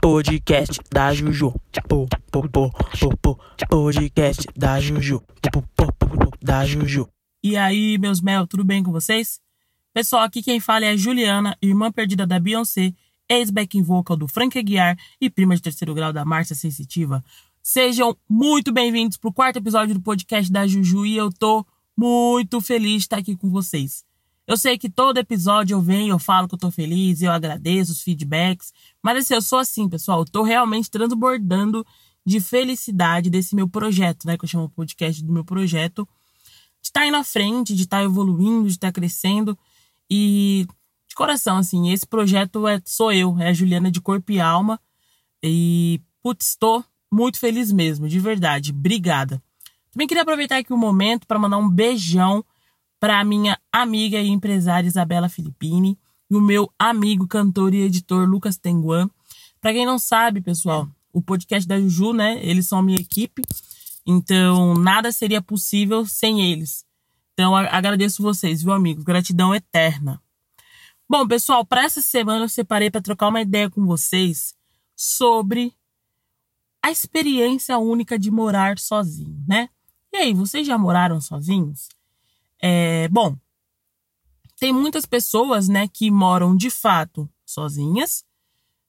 podcast da Juju. Po, po, po, po, po, podcast da Juju. Po, po, po, po, da Juju. E aí, meus mel, tudo bem com vocês? Pessoal, aqui quem fala é a Juliana, irmã perdida da Beyoncé, ex-backing vocal do Frank Aguiar e prima de terceiro grau da Márcia Sensitiva. Sejam muito bem-vindos pro quarto episódio do podcast da Juju e eu tô muito feliz de estar aqui com vocês. Eu sei que todo episódio eu venho, eu falo que eu tô feliz, eu agradeço os feedbacks, mas assim, eu sou assim, pessoal, eu tô realmente transbordando de felicidade desse meu projeto, né, que eu chamo o podcast do meu projeto, de estar tá indo à frente, de estar tá evoluindo, de estar tá crescendo e de coração, assim, esse projeto é sou eu, é a Juliana de corpo e alma e putz, estou muito feliz mesmo, de verdade. Obrigada. Também queria aproveitar aqui o um momento para mandar um beijão para a minha amiga e empresária Isabela Filippini e o meu amigo, cantor e editor Lucas Tenguan. Para quem não sabe, pessoal, o podcast da Juju, né? Eles são a minha equipe, então nada seria possível sem eles. Então agradeço vocês, viu, amigos? Gratidão eterna. Bom, pessoal, para essa semana eu separei para trocar uma ideia com vocês sobre a experiência única de morar sozinho, né? E aí, vocês já moraram sozinhos? É, bom, tem muitas pessoas, né, que moram de fato sozinhas.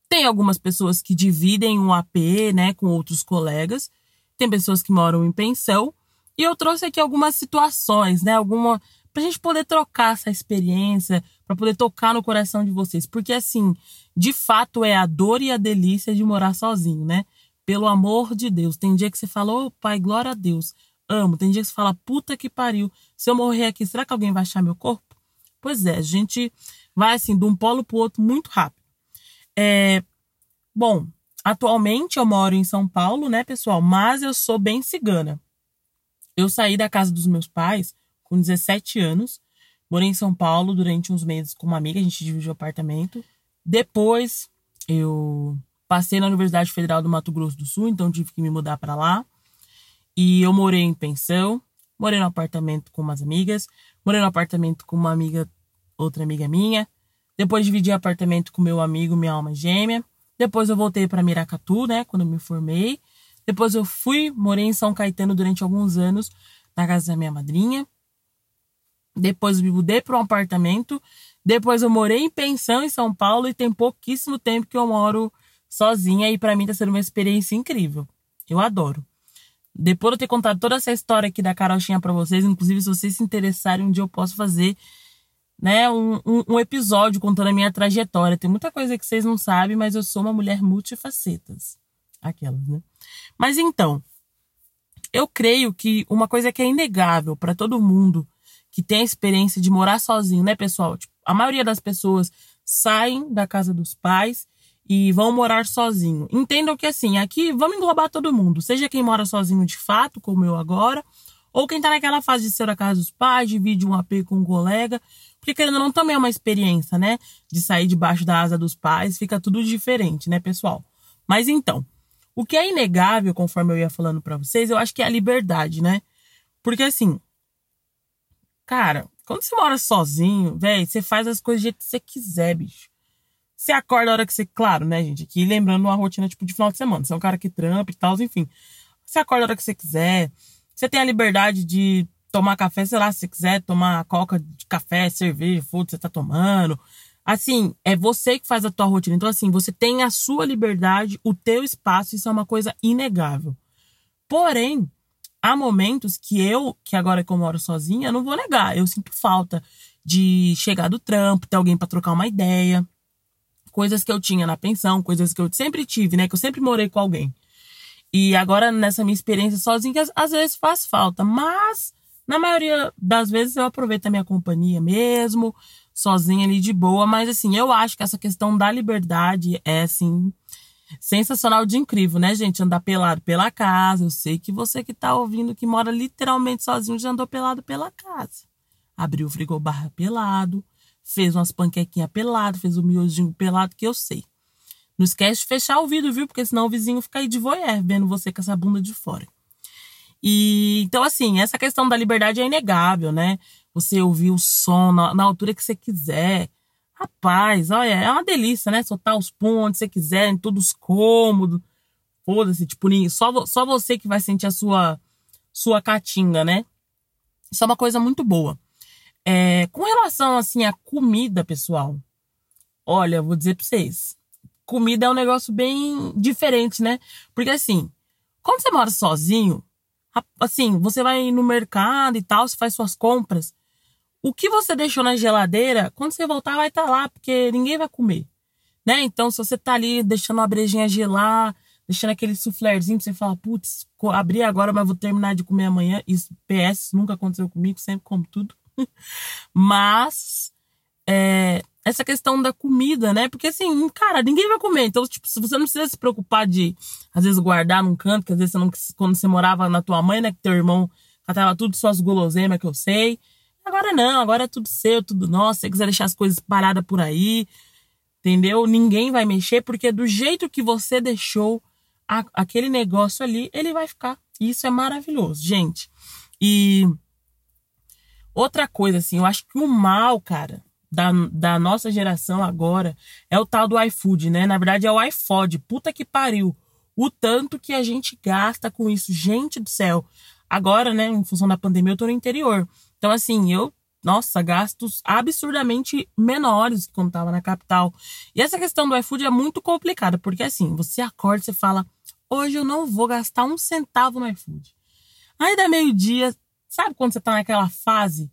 Tem algumas pessoas que dividem um AP, né, com outros colegas. Tem pessoas que moram em pensão. E eu trouxe aqui algumas situações, né, alguma pra gente poder trocar essa experiência, para poder tocar no coração de vocês, porque assim, de fato é a dor e a delícia de morar sozinho, né? Pelo amor de Deus. Tem dia que você fala, ô oh, pai, glória a Deus amo. Tem dia que você fala, puta que pariu. Se eu morrer aqui, será que alguém vai achar meu corpo? Pois é, a gente vai assim, de um polo pro outro muito rápido. É, bom, atualmente eu moro em São Paulo, né, pessoal? Mas eu sou bem cigana. Eu saí da casa dos meus pais com 17 anos. Morei em São Paulo durante uns meses com uma amiga, a gente dividiu apartamento. Depois eu passei na Universidade Federal do Mato Grosso do Sul, então tive que me mudar para lá. E eu morei em pensão, morei no apartamento com umas amigas, morei no apartamento com uma amiga, outra amiga minha. Depois dividi apartamento com meu amigo, minha alma gêmea. Depois eu voltei para Miracatu, né, quando eu me formei. Depois eu fui, morei em São Caetano durante alguns anos, na casa da minha madrinha. Depois eu me mudei para um apartamento. Depois eu morei em pensão em São Paulo e tem pouquíssimo tempo que eu moro sozinha e para mim tá sendo uma experiência incrível. Eu adoro. Depois de eu ter contado toda essa história aqui da Carochinha para vocês, inclusive se vocês se interessarem, um dia eu posso fazer né, um, um, um, episódio contando a minha trajetória. Tem muita coisa que vocês não sabem, mas eu sou uma mulher multifacetas. Aquelas, né? Mas então, eu creio que uma coisa que é inegável para todo mundo que tem a experiência de morar sozinho, né, pessoal? Tipo, a maioria das pessoas saem da casa dos pais e vão morar sozinho. Entendam que assim, aqui vamos englobar todo mundo, seja quem mora sozinho de fato, como eu agora, ou quem tá naquela fase de ser da casa dos pais, divide um AP com um colega, porque querendo ou não também é uma experiência, né? De sair debaixo da asa dos pais, fica tudo diferente, né, pessoal? Mas então, o que é inegável, conforme eu ia falando para vocês, eu acho que é a liberdade, né? Porque assim, cara, quando você mora sozinho, velho, você faz as coisas do jeito que você quiser, bicho. Você acorda a hora que você. Claro, né, gente? Aqui lembrando uma rotina tipo de final de semana. Você é um cara que trampa e tal, enfim. Você acorda a hora que você quiser. Você tem a liberdade de tomar café, sei lá, se você quiser tomar coca de café, cerveja, foda, você tá tomando. Assim, é você que faz a tua rotina. Então, assim, você tem a sua liberdade, o teu espaço, isso é uma coisa inegável. Porém, há momentos que eu, que agora que eu moro sozinha, não vou negar, eu sinto falta de chegar do trampo, ter alguém para trocar uma ideia coisas que eu tinha na pensão, coisas que eu sempre tive, né? Que eu sempre morei com alguém. E agora, nessa minha experiência sozinha, às vezes faz falta, mas na maioria das vezes eu aproveito a minha companhia mesmo, sozinha ali de boa. Mas assim, eu acho que essa questão da liberdade é assim. Sensacional de incrível, né, gente? Andar pelado pela casa. Eu sei que você que tá ouvindo, que mora literalmente sozinho, já andou pelado pela casa. Abriu o frigobar pelado, fez umas panquequinhas pelado, fez o um miojinho pelado, que eu sei. Não esquece de fechar o vidro, viu? Porque senão o vizinho fica aí de voyeur, vendo você com essa bunda de fora. E então, assim, essa questão da liberdade é inegável, né? Você ouvir o som na, na altura que você quiser. Rapaz, olha, é uma delícia, né? Soltar os pontos, se você quiser, em todos cômodos. Foda-se, tipo, só, só você que vai sentir a sua, sua catinga, né? Isso é uma coisa muito boa. É, com relação, assim, à comida, pessoal, olha, vou dizer pra vocês. Comida é um negócio bem diferente, né? Porque, assim, quando você mora sozinho, assim, você vai no mercado e tal, você faz suas compras. O que você deixou na geladeira, quando você voltar, vai estar tá lá, porque ninguém vai comer. Né? Então, se você tá ali deixando uma brejinha gelar, deixando aquele suflerzinho, você fala, putz, abri agora, mas vou terminar de comer amanhã. Isso, PS, nunca aconteceu comigo, sempre como tudo. Mas, é, essa questão da comida, né? Porque assim, cara, ninguém vai comer. Então, tipo, você não precisa se preocupar de, às vezes, guardar num canto, que às vezes você não, quando você morava na tua mãe, né? Que teu irmão catava tudo suas guloseimas que eu sei. Agora não, agora é tudo seu, tudo nosso. Se você quiser deixar as coisas paradas por aí, entendeu? Ninguém vai mexer, porque do jeito que você deixou a, aquele negócio ali, ele vai ficar. Isso é maravilhoso, gente. E outra coisa, assim, eu acho que o mal, cara, da, da nossa geração agora é o tal do iFood, né? Na verdade é o iFood. Puta que pariu. O tanto que a gente gasta com isso. Gente do céu. Agora, né, em função da pandemia, eu tô no interior. Então, assim, eu, nossa, gastos absurdamente menores que quando tava na capital. E essa questão do iFood é muito complicada, porque assim, você acorda e fala, hoje eu não vou gastar um centavo no iFood. Aí dá meio-dia, sabe quando você tá naquela fase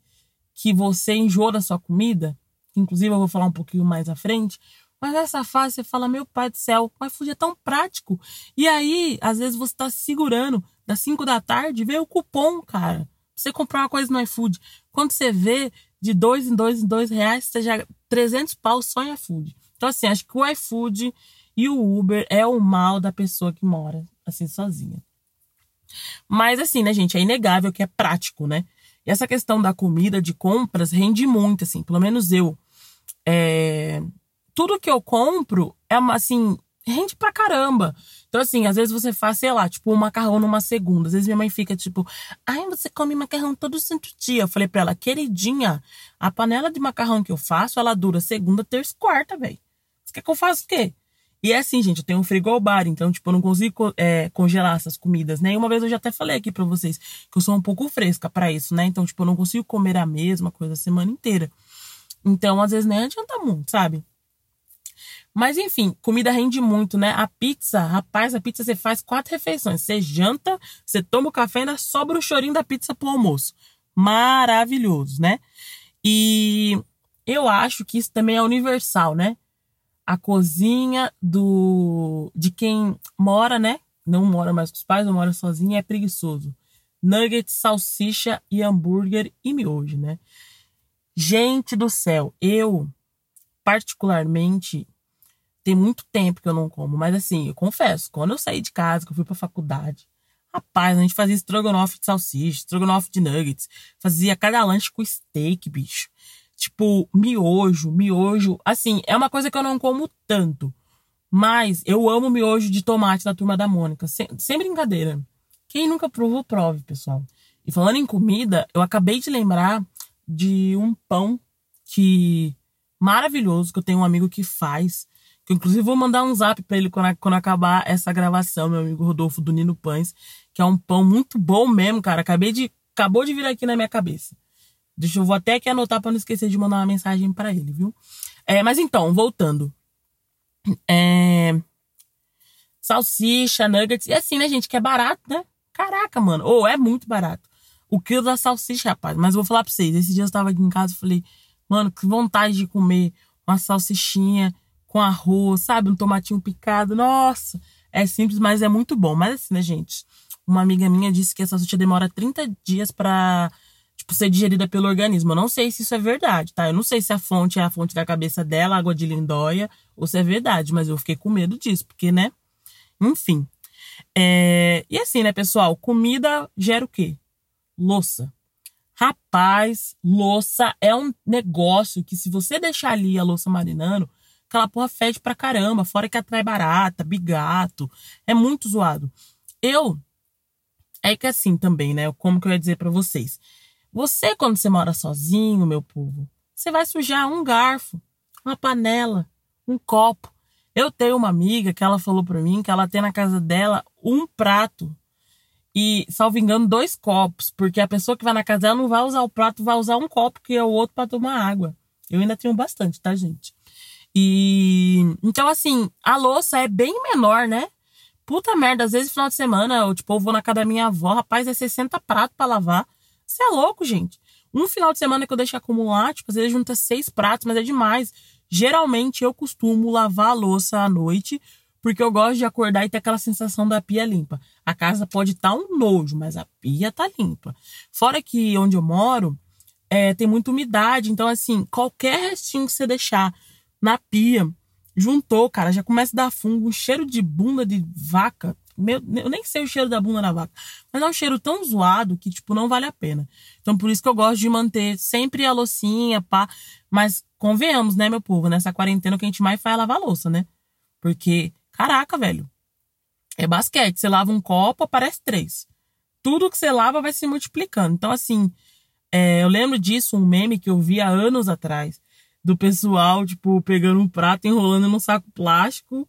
que você enjoa da sua comida? Inclusive, eu vou falar um pouquinho mais à frente. Mas nessa fase você fala, meu pai do céu, o iFood é tão prático. E aí, às vezes você tá segurando, das 5 da tarde, vê o cupom, cara você comprar uma coisa no iFood. Quando você vê de dois em dois em dois reais, você já 300 pau só em iFood. Então, assim, acho que o iFood e o Uber é o mal da pessoa que mora assim sozinha. Mas, assim, né, gente, é inegável que é prático, né? E essa questão da comida, de compras, rende muito, assim, pelo menos eu. É... Tudo que eu compro é, assim, rende pra caramba. Então, assim, às vezes você faz, sei lá, tipo, um macarrão numa segunda. Às vezes minha mãe fica tipo, ai, você come macarrão todo santo dia. Eu falei pra ela, queridinha, a panela de macarrão que eu faço, ela dura segunda, terça quarta, velho. Você quer que eu faça o quê? E é assim, gente, eu tenho um frigobar, então, tipo, eu não consigo é, congelar essas comidas, né? E uma vez eu já até falei aqui pra vocês que eu sou um pouco fresca para isso, né? Então, tipo, eu não consigo comer a mesma coisa a semana inteira. Então, às vezes nem adianta muito, sabe? Mas enfim, comida rende muito, né? A pizza, rapaz, a pizza você faz quatro refeições. Você janta, você toma o café e ainda sobra o chorinho da pizza pro almoço. Maravilhoso, né? E eu acho que isso também é universal, né? A cozinha do de quem mora, né? Não mora mais com os pais, não mora sozinho, é preguiçoso. Nuggets, salsicha e hambúrguer e miojo, né? Gente do céu, eu particularmente tem muito tempo que eu não como, mas assim, eu confesso, quando eu saí de casa, que eu fui pra faculdade, rapaz, a gente fazia estrogonofe de salsicha, estrogonofe de nuggets, fazia cada lanche com steak, bicho. Tipo, miojo, miojo. Assim, é uma coisa que eu não como tanto. Mas eu amo miojo de tomate da turma da Mônica. Sem, sem brincadeira. Quem nunca provou, prove, pessoal. E falando em comida, eu acabei de lembrar de um pão que maravilhoso que eu tenho um amigo que faz. Que inclusive vou mandar um zap para ele quando, quando acabar essa gravação, meu amigo Rodolfo do Nino Pães, que é um pão muito bom mesmo, cara. Acabei de acabou de vir aqui na minha cabeça. Deixa eu vou até aqui anotar para não esquecer de mandar uma mensagem para ele, viu? É, mas então, voltando. É, salsicha, nuggets, e assim, né, gente, que é barato, né? Caraca, mano. Ou oh, é muito barato. O quilo da salsicha, rapaz. Mas eu vou falar pra vocês. Esse dia eu estava aqui em casa e falei, mano, que vontade de comer uma salsichinha com arroz, sabe? Um tomatinho picado. Nossa, é simples, mas é muito bom. Mas assim, né, gente? Uma amiga minha disse que essa salsicha demora 30 dias pra, tipo, ser digerida pelo organismo. Eu não sei se isso é verdade, tá? Eu não sei se a fonte é a fonte da cabeça dela, água de lindóia, ou se é verdade, mas eu fiquei com medo disso, porque, né? Enfim. É... E assim, né, pessoal? Comida gera o quê? Louça. Rapaz, louça é um negócio que se você deixar ali a louça marinando, Aquela porra fede pra caramba, fora que atrai barata, bigato. É muito zoado. Eu. É que assim também, né? Como que eu ia dizer para vocês? Você, quando você mora sozinho, meu povo, você vai sujar um garfo. uma panela, um copo. Eu tenho uma amiga que ela falou pra mim que ela tem na casa dela um prato e, salvo engano, dois copos, porque a pessoa que vai na casa dela não vai usar o prato, vai usar um copo, que é o outro para tomar água. Eu ainda tenho bastante, tá, gente? E então, assim, a louça é bem menor, né? Puta merda, às vezes final de semana, eu, tipo, eu vou na casa da minha avó, rapaz, é 60 pratos para lavar. Você é louco, gente. Um final de semana que eu deixo acumular, tipo, às vezes junta seis pratos, mas é demais. Geralmente eu costumo lavar a louça à noite, porque eu gosto de acordar e ter aquela sensação da pia limpa. A casa pode estar tá um nojo, mas a pia tá limpa. Fora que onde eu moro, é, tem muita umidade, então assim, qualquer restinho que você deixar na pia, juntou, cara, já começa a dar fungo, um cheiro de bunda de vaca. Meu, eu nem sei o cheiro da bunda da vaca, mas é um cheiro tão zoado que, tipo, não vale a pena. Então, por isso que eu gosto de manter sempre a loucinha, pá. Mas convenhamos, né, meu povo? Nessa quarentena o que a gente mais faz é lavar louça, né? Porque, caraca, velho. É basquete. Você lava um copo, aparece três. Tudo que você lava vai se multiplicando. Então, assim, é, eu lembro disso, um meme que eu vi há anos atrás do pessoal, tipo, pegando um prato, enrolando num saco plástico,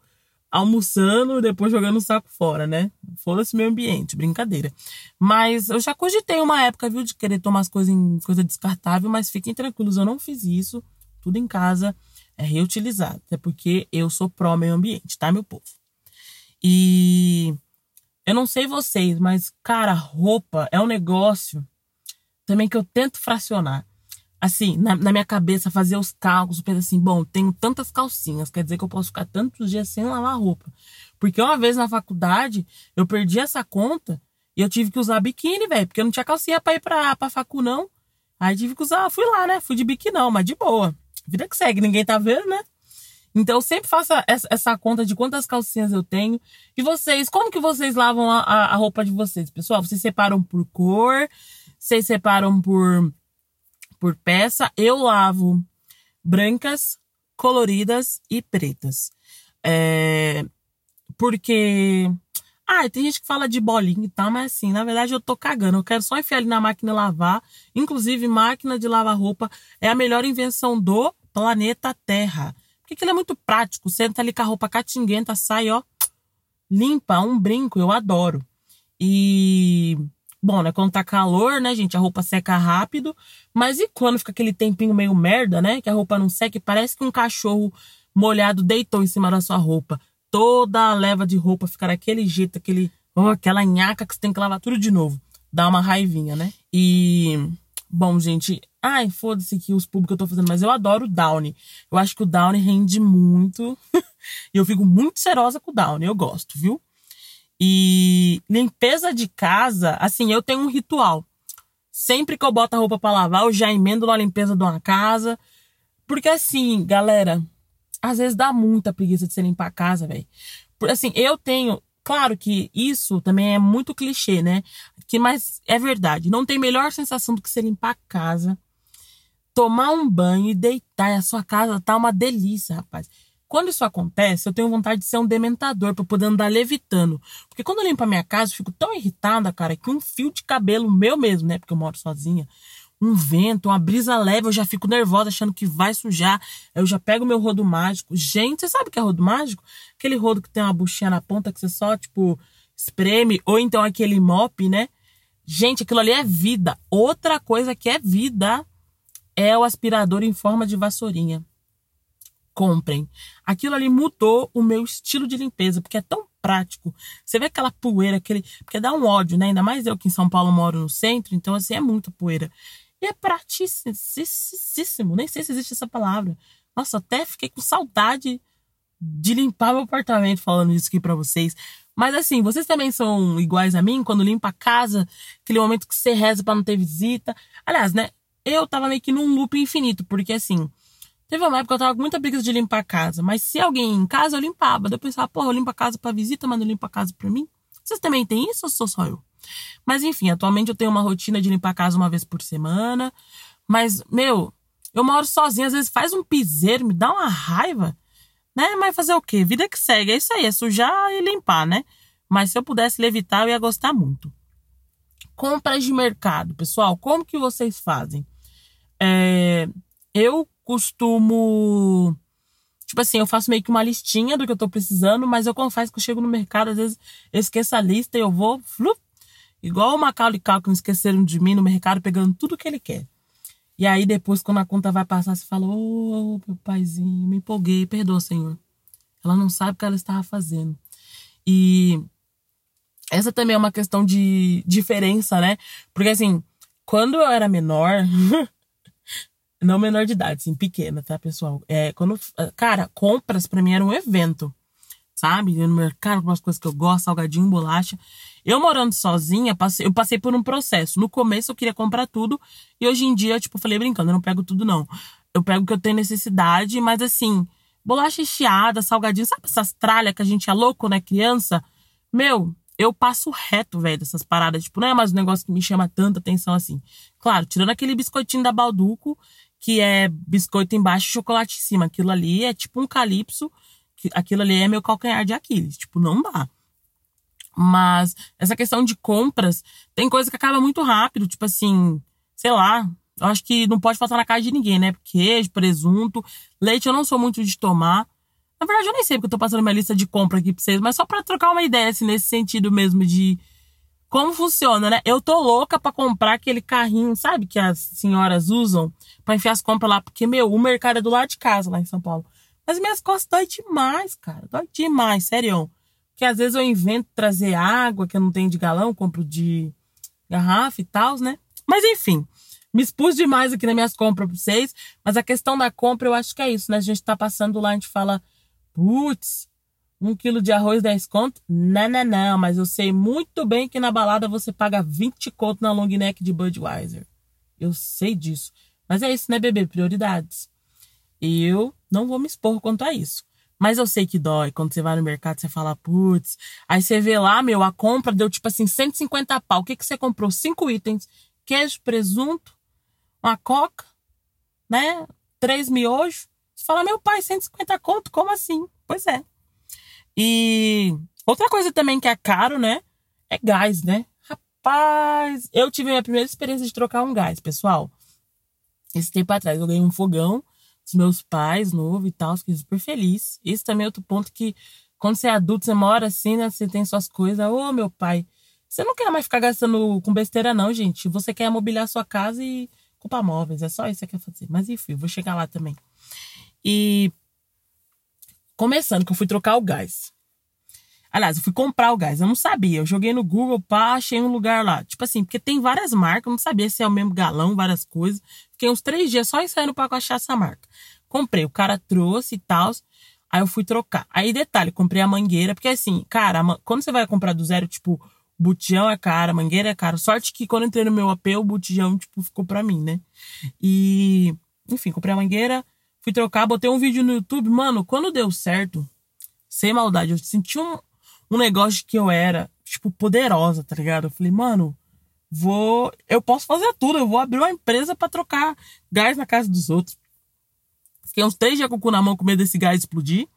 almoçando, depois jogando o saco fora, né? Foda-se meu ambiente, brincadeira. Mas eu já cogitei uma época, viu, de querer tomar as coisas em coisa descartável, mas fiquem tranquilos, eu não fiz isso. Tudo em casa é reutilizado. Até porque eu sou pró meio ambiente, tá, meu povo? E eu não sei vocês, mas, cara, roupa é um negócio também que eu tento fracionar assim, na, na, minha cabeça, fazer os cálculos, pensar assim, bom, tenho tantas calcinhas, quer dizer que eu posso ficar tantos dias sem lavar roupa. Porque uma vez na faculdade, eu perdi essa conta e eu tive que usar biquíni, velho, porque eu não tinha calcinha pra ir pra, pra facu, não. Aí tive que usar, fui lá, né? Fui de biquíni, não, mas de boa. Vida que segue, ninguém tá vendo, né? Então eu sempre faço essa, essa, conta de quantas calcinhas eu tenho. E vocês, como que vocês lavam a, a, a roupa de vocês, pessoal? Vocês separam por cor? Vocês separam por por peça. Eu lavo brancas, coloridas e pretas. É, porque. Ah, tem gente que fala de bolinha e tal, mas assim, na verdade eu tô cagando. Eu quero só enfiar ali na máquina lavar. Inclusive, máquina de lavar roupa é a melhor invenção do planeta Terra. Porque ele é muito prático. Senta ali com a roupa catinguenta, sai, ó, limpa, um brinco. Eu adoro. E Bom, né? Quando tá calor, né, gente, a roupa seca rápido. Mas e quando fica aquele tempinho meio merda, né? Que a roupa não seca e parece que um cachorro molhado deitou em cima da sua roupa. Toda a leva de roupa fica daquele jeito, aquele, oh, aquela nhaca que você tem que lavar tudo de novo. Dá uma raivinha, né? E. Bom, gente. Ai, foda-se aqui os públicos que eu tô fazendo, mas eu adoro o Downy. Eu acho que o Downy rende muito. e eu fico muito serosa com o Downy. Eu gosto, viu? E limpeza de casa, assim, eu tenho um ritual. Sempre que eu boto a roupa para lavar, eu já emendo na limpeza de uma casa. Porque assim, galera, às vezes dá muita preguiça de você limpar a casa, velho. Assim, eu tenho. Claro que isso também é muito clichê, né? Que, mas é verdade. Não tem melhor sensação do que você limpar a casa, tomar um banho e deitar. E a sua casa tá uma delícia, rapaz. Quando isso acontece, eu tenho vontade de ser um dementador para poder andar levitando. Porque quando eu limpo a minha casa, eu fico tão irritada, cara, que um fio de cabelo meu mesmo, né? Porque eu moro sozinha. Um vento, uma brisa leve, eu já fico nervosa achando que vai sujar. Eu já pego meu rodo mágico. Gente, você sabe o que é rodo mágico? Aquele rodo que tem uma buchinha na ponta que você só, tipo, espreme. Ou então aquele mop, né? Gente, aquilo ali é vida. Outra coisa que é vida é o aspirador em forma de vassourinha comprem. Aquilo ali mudou o meu estilo de limpeza, porque é tão prático. Você vê aquela poeira, aquele. Porque dá um ódio, né? Ainda mais eu que em São Paulo moro no centro, então assim é muita poeira. E é praticíssimo, nem sei se existe essa palavra. Nossa, até fiquei com saudade de limpar meu apartamento falando isso aqui para vocês. Mas assim, vocês também são iguais a mim quando limpa a casa, aquele momento que você reza para não ter visita. Aliás, né? Eu tava meio que num loop infinito, porque assim, Teve uma época que eu tava com muita preguiça de limpar a casa, mas se alguém em casa, eu limpava. Daí eu pensava, porra, eu limpo a casa pra visita, mas não limpo a casa pra mim? Vocês também têm isso ou sou só eu? Mas enfim, atualmente eu tenho uma rotina de limpar a casa uma vez por semana. Mas, meu, eu moro sozinha, às vezes faz um piseiro, me dá uma raiva, né? Mas fazer o quê? Vida que segue, é isso aí, é sujar e limpar, né? Mas se eu pudesse levitar, eu ia gostar muito. Compras de mercado, pessoal, como que vocês fazem? É, eu costumo Tipo assim, eu faço meio que uma listinha do que eu tô precisando, mas eu confesso que eu chego no mercado, às vezes eu esqueço a lista e eu vou, flup, igual o Macaulay Culkin esqueceram de mim no mercado, pegando tudo que ele quer. E aí depois, quando a conta vai passar, você fala, ô, oh, meu paizinho, me empolguei, perdoa, Senhor. Ela não sabe o que ela estava fazendo. E essa também é uma questão de diferença, né? Porque assim, quando eu era menor, não menor de idade, assim, pequena, tá, pessoal? É, quando, cara, compras para mim era um evento, sabe? No mercado com as coisas que eu gosto, salgadinho, bolacha. Eu morando sozinha, passei, eu passei por um processo. No começo eu queria comprar tudo e hoje em dia, tipo, falei brincando, eu não pego tudo não. Eu pego o que eu tenho necessidade, mas assim, bolacha recheada, salgadinho, sabe essas tralhas que a gente é louco, né, criança? Meu, eu passo reto, velho, dessas paradas. Tipo, não é mais um negócio que me chama tanta atenção assim. Claro, tirando aquele biscoitinho da Balduco, que é biscoito embaixo e chocolate em cima. Aquilo ali é tipo um calypso. Aquilo ali é meu calcanhar de Aquiles. Tipo, não dá. Mas essa questão de compras, tem coisa que acaba muito rápido. Tipo assim, sei lá. Eu acho que não pode faltar na casa de ninguém, né? Queijo, presunto. Leite eu não sou muito de tomar. Na verdade, eu nem sei porque eu tô passando minha lista de compra aqui pra vocês, mas só para trocar uma ideia, assim, nesse sentido mesmo de como funciona, né? Eu tô louca para comprar aquele carrinho, sabe, que as senhoras usam para enfiar as compras lá, porque, meu, o mercado é do lado de casa lá em São Paulo. Mas minhas costas dói demais, cara. Dói demais, sério. Que às vezes eu invento trazer água que eu não tenho de galão, compro de garrafa e tal, né? Mas enfim, me expus demais aqui nas minhas compras pra vocês. Mas a questão da compra, eu acho que é isso, né? A gente tá passando lá, a gente fala Putz, um quilo de arroz 10 conto? Não, não, não, mas eu sei muito bem que na balada você paga 20 conto na long neck de Budweiser. Eu sei disso. Mas é isso, né, bebê? Prioridades. Eu não vou me expor quanto a isso. Mas eu sei que dói. Quando você vai no mercado, você fala, putz. Aí você vê lá, meu, a compra deu tipo assim, 150 pau. O que, que você comprou? Cinco itens: queijo, presunto, uma coca, né? Três miojos. Você fala, meu pai, 150 conto? Como assim? Pois é. E outra coisa também que é caro, né? É gás, né? Rapaz, eu tive a minha primeira experiência de trocar um gás, pessoal. Esse tempo atrás eu ganhei um fogão dos meus pais, novo e tal, fiquei super feliz. Esse também é outro ponto que, quando você é adulto, você mora assim, né? Você tem suas coisas. Ô, meu pai, você não quer mais ficar gastando com besteira, não, gente. Você quer mobiliar sua casa e culpar móveis. É só isso que você quer fazer. Mas enfim, vou chegar lá também. E começando, que eu fui trocar o gás. Aliás, eu fui comprar o gás, eu não sabia. Eu joguei no Google, pá, achei um lugar lá. Tipo assim, porque tem várias marcas, eu não sabia se é o mesmo galão, várias coisas. Fiquei uns três dias só ensaiando pra achar essa marca. Comprei, o cara trouxe e tal. Aí eu fui trocar. Aí, detalhe, comprei a mangueira, porque assim, cara, quando você vai comprar do zero, tipo, botijão é caro, mangueira é caro. Sorte que quando entrei no meu AP, o botijão, tipo, ficou pra mim, né? E, enfim, comprei a mangueira, Fui trocar, botei um vídeo no YouTube. Mano, quando deu certo, sem maldade, eu senti um, um negócio que eu era, tipo, poderosa, tá ligado? Eu falei, mano, vou. Eu posso fazer tudo, eu vou abrir uma empresa para trocar gás na casa dos outros. Fiquei uns três dias com o cu na mão com medo desse gás explodir.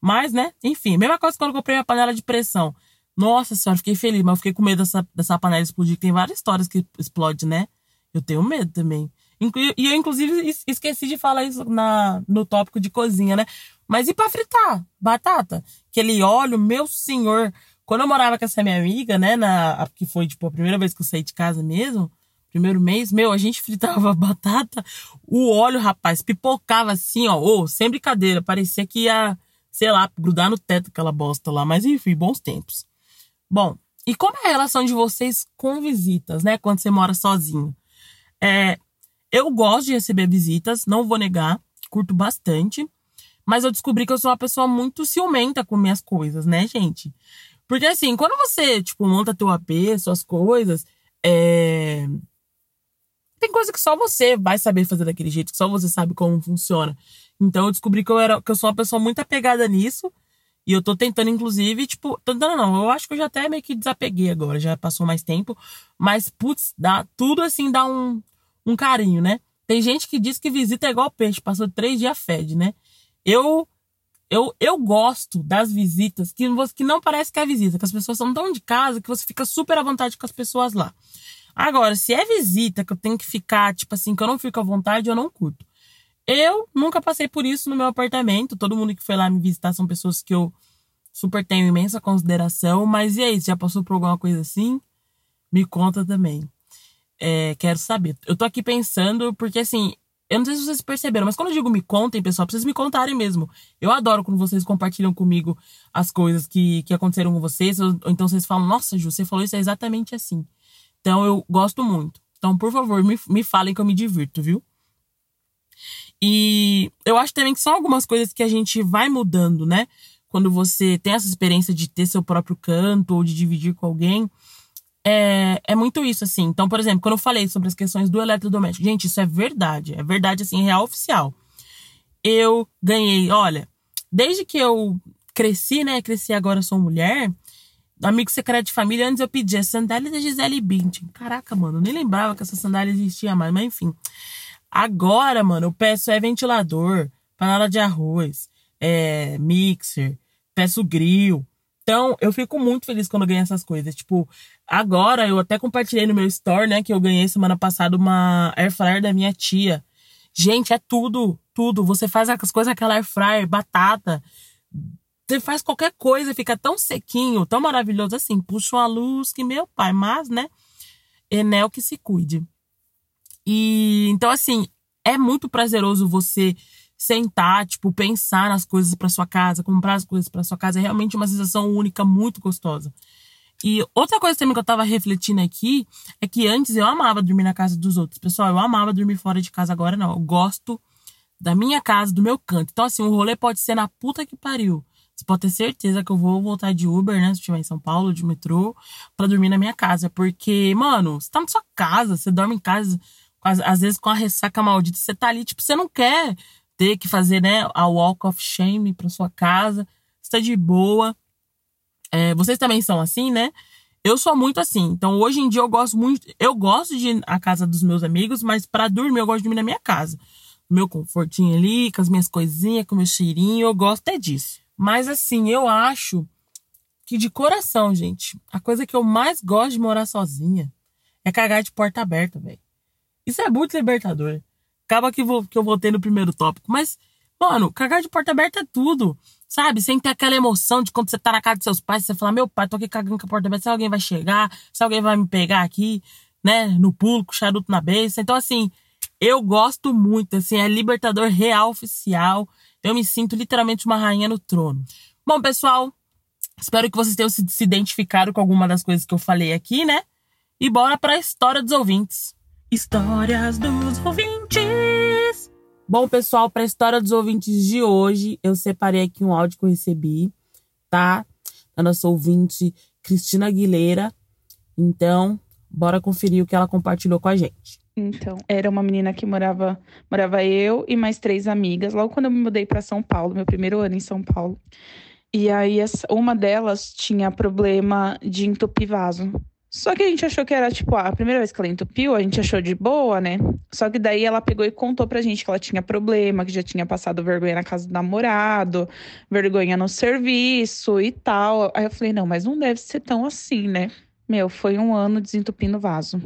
Mas, né, enfim, mesma coisa quando eu comprei minha panela de pressão. Nossa senhora, fiquei feliz, mas eu fiquei com medo dessa, dessa panela explodir. Tem várias histórias que explode, né? Eu tenho medo também. E eu, inclusive, esqueci de falar isso na, no tópico de cozinha, né? Mas e pra fritar? Batata? Aquele óleo, meu senhor. Quando eu morava com essa minha amiga, né? Na, que foi, tipo, a primeira vez que eu saí de casa mesmo, primeiro mês, meu, a gente fritava batata, o óleo, rapaz, pipocava assim, ó, ô, sem brincadeira, parecia que ia, sei lá, grudar no teto aquela bosta lá, mas enfim, bons tempos. Bom, e como é a relação de vocês com visitas, né, quando você mora sozinho? É, eu gosto de receber visitas, não vou negar, curto bastante. Mas eu descobri que eu sou uma pessoa muito ciumenta com minhas coisas, né, gente? Porque assim, quando você, tipo, monta teu AP, suas coisas, é... tem coisa que só você vai saber fazer daquele jeito, que só você sabe como funciona. Então eu descobri que eu era que eu sou uma pessoa muito apegada nisso. E eu tô tentando, inclusive, tipo, tentando não, eu acho que eu já até meio que desapeguei agora, já passou mais tempo. Mas, putz, dá, tudo assim dá um, um carinho, né? Tem gente que diz que visita é igual peixe, passou três dias fede, né? Eu eu, eu gosto das visitas que, que não parece que é visita, que as pessoas são tão de casa que você fica super à vontade com as pessoas lá. Agora, se é visita que eu tenho que ficar, tipo assim, que eu não fico à vontade, eu não curto. Eu nunca passei por isso no meu apartamento. Todo mundo que foi lá me visitar são pessoas que eu super tenho imensa consideração. Mas e aí, você já passou por alguma coisa assim? Me conta também. É, quero saber. Eu tô aqui pensando, porque assim, eu não sei se vocês perceberam, mas quando eu digo me contem, pessoal, pra vocês me contarem mesmo. Eu adoro quando vocês compartilham comigo as coisas que, que aconteceram com vocês, ou, ou então vocês falam, nossa, Ju, você falou isso é exatamente assim. Então eu gosto muito. Então, por favor, me, me falem que eu me divirto, viu? E eu acho também que são algumas coisas que a gente vai mudando, né? Quando você tem essa experiência de ter seu próprio canto ou de dividir com alguém. É, é muito isso, assim. Então, por exemplo, quando eu falei sobre as questões do eletrodoméstico, gente, isso é verdade. É verdade, assim, real oficial. Eu ganhei, olha, desde que eu cresci, né? Cresci agora, sou mulher. Amigo secreto de família, antes eu pedia sandália da Gisele Bündchen. Caraca, mano, eu nem lembrava que essa sandália existia mais, mas enfim. Agora, mano, eu peço é ventilador, panela de arroz, é, mixer, peço grill. Então, eu fico muito feliz quando eu ganho essas coisas. Tipo, agora eu até compartilhei no meu store, né, que eu ganhei semana passada uma air fryer da minha tia. Gente, é tudo, tudo. Você faz as coisas aquela air fryer, batata. Você faz qualquer coisa, fica tão sequinho, tão maravilhoso assim. Puxa uma luz que meu pai, mas, né, Enel que se cuide. E então, assim, é muito prazeroso você sentar, tipo, pensar nas coisas para sua casa, comprar as coisas para sua casa. É realmente uma sensação única, muito gostosa. E outra coisa também que eu tava refletindo aqui é que antes eu amava dormir na casa dos outros. Pessoal, eu amava dormir fora de casa, agora não. Eu gosto da minha casa, do meu canto. Então, assim, o rolê pode ser na puta que pariu. Você pode ter certeza que eu vou voltar de Uber, né? Se estiver em São Paulo, de metrô, para dormir na minha casa. Porque, mano, você tá na sua casa, você dorme em casa às vezes com a ressaca maldita, você tá ali, tipo, você não quer ter que fazer, né, a walk of shame pra sua casa, você tá de boa. É, vocês também são assim, né? Eu sou muito assim. Então, hoje em dia eu gosto muito, eu gosto de ir à casa dos meus amigos, mas para dormir eu gosto de dormir na minha casa. Meu confortinho ali, com as minhas coisinhas, com o meu cheirinho, eu gosto é disso. Mas assim, eu acho que de coração, gente, a coisa que eu mais gosto de morar sozinha é cagar de porta aberta, velho. Isso é muito libertador. Acaba que, vou, que eu voltei no primeiro tópico. Mas, mano, cagar de porta aberta é tudo. Sabe? Sem ter aquela emoção de quando você tá na casa dos seus pais, você fala, meu pai, tô aqui cagando com a porta aberta, se alguém vai chegar, se alguém vai me pegar aqui, né? No pulo, com charuto na beça. Então, assim, eu gosto muito, assim, é libertador real oficial. Eu me sinto literalmente uma rainha no trono. Bom, pessoal, espero que vocês tenham se, se identificado com alguma das coisas que eu falei aqui, né? E bora para a história dos ouvintes. Histórias dos ouvintes. Bom, pessoal, para a história dos ouvintes de hoje, eu separei aqui um áudio que eu recebi, tá? Da nossa ouvinte Cristina Aguilera. Então, bora conferir o que ela compartilhou com a gente. Então, era uma menina que morava, morava eu e mais três amigas, logo quando eu me mudei para São Paulo, meu primeiro ano em São Paulo. E aí, uma delas tinha problema de entupir vaso. Só que a gente achou que era, tipo, a primeira vez que ela entupiu, a gente achou de boa, né? Só que daí ela pegou e contou pra gente que ela tinha problema, que já tinha passado vergonha na casa do namorado, vergonha no serviço e tal. Aí eu falei, não, mas não deve ser tão assim, né? Meu, foi um ano desentupindo vaso.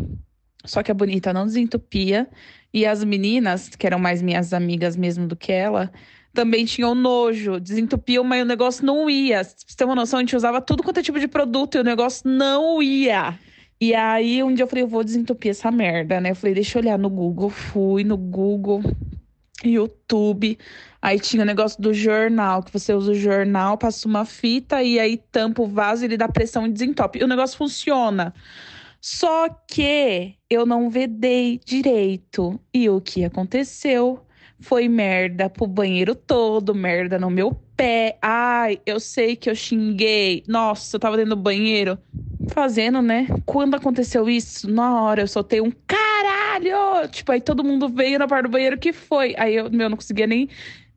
Só que a bonita não desentupia. E as meninas, que eram mais minhas amigas mesmo do que ela, também tinham nojo, desentupiam, mas o negócio não ia. Pra você ter uma noção, a gente usava tudo quanto é tipo de produto e o negócio não ia. E aí, um dia eu falei, eu vou desentupir essa merda, né? Eu falei, deixa eu olhar no Google. Fui no Google, YouTube. Aí tinha o negócio do jornal, que você usa o jornal, passa uma fita e aí tampa o vaso ele dá pressão e desentope. E o negócio funciona. Só que eu não vedei direito. E o que aconteceu? Foi merda pro banheiro todo, merda no meu pé. Ai, eu sei que eu xinguei. Nossa, eu tava dentro do banheiro fazendo, né? Quando aconteceu isso, na hora eu soltei um caralho! Tipo, aí todo mundo veio na parte do banheiro, que foi? Aí eu, meu, não conseguia nem,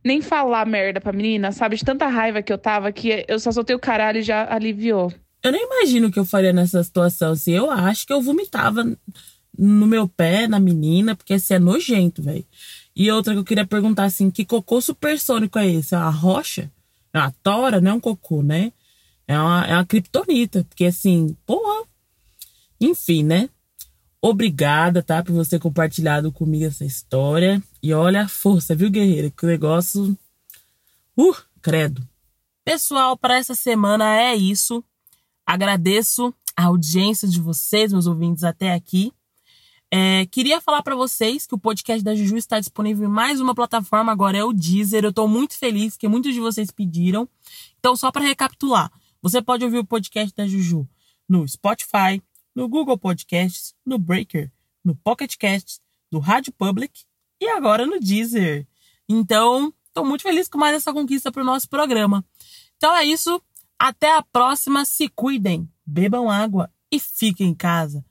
nem falar merda pra menina, sabe? De tanta raiva que eu tava, que eu só soltei o caralho e já aliviou. Eu nem imagino o que eu faria nessa situação, assim. Eu acho que eu vomitava no meu pé, na menina, porque assim é nojento, velho. E outra que eu queria perguntar assim, que cocô supersônico é esse? É uma rocha? É uma tora? Não é um cocô, né? É uma, é uma criptonita. Porque assim, porra. Enfim, né? Obrigada, tá? Por você compartilhado comigo essa história. E olha a força, viu, guerreiro? Que negócio. Uh, credo. Pessoal, para essa semana é isso. Agradeço a audiência de vocês, meus ouvintes, até aqui. É, queria falar para vocês que o podcast da Juju está disponível em mais uma plataforma, agora é o Deezer. Eu estou muito feliz que muitos de vocês pediram. Então, só para recapitular, você pode ouvir o podcast da Juju no Spotify, no Google Podcasts, no Breaker, no Pocket Casts, no Rádio Public e agora no Deezer. Então, estou muito feliz com mais essa conquista para o nosso programa. Então é isso. Até a próxima. Se cuidem, bebam água e fiquem em casa.